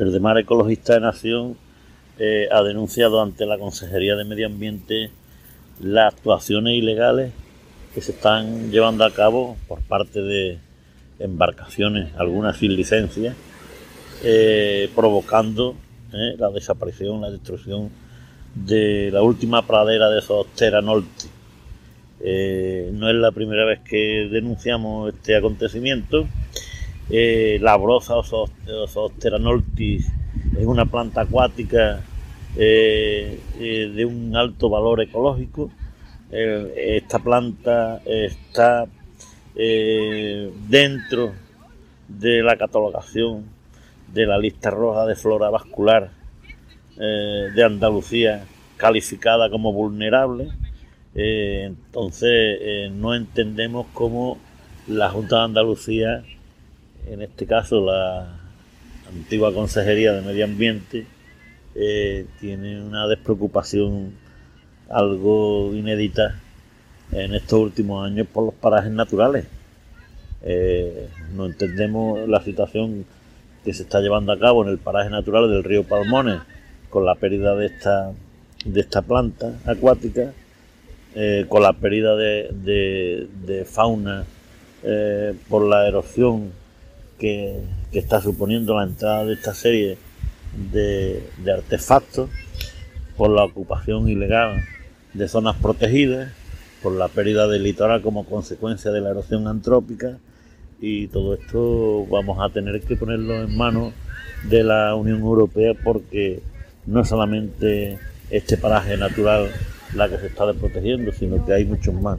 El de Mar Ecologista de Nación eh, ha denunciado ante la Consejería de Medio Ambiente las actuaciones ilegales que se están llevando a cabo por parte de embarcaciones, algunas sin licencia, eh, provocando eh, la desaparición, la destrucción de la última pradera de Sostera Norte. No es la primera vez que denunciamos este acontecimiento. La broza o Sostera Nortis es una planta acuática de un alto valor ecológico. esta planta está dentro de la catalogación de la lista roja de flora vascular eh, de Andalucía calificada como vulnerable. Eh, entonces eh, no entendemos cómo la Junta de Andalucía, en este caso la antigua Consejería de Medio Ambiente, tiene una despreocupación algo inédita en estos últimos años por los parajes naturales. no entendemos la situación que se está llevando a cabo en el paraje natural del río Palmones con la pérdida de esta, de esta planta acuática, eh, con la pérdida de, fauna eh, por la erosión que, está suponiendo la entrada de esta serie de, artefactos, por la ocupación ilegal de zonas protegidas, por la pérdida del litoral como consecuencia de la erosión antrópica y todo esto vamos a tener que ponerlo en manos de la Unión Europea porque no solamente este paraje natural la que se está desprotegiendo, sino que hay muchos más.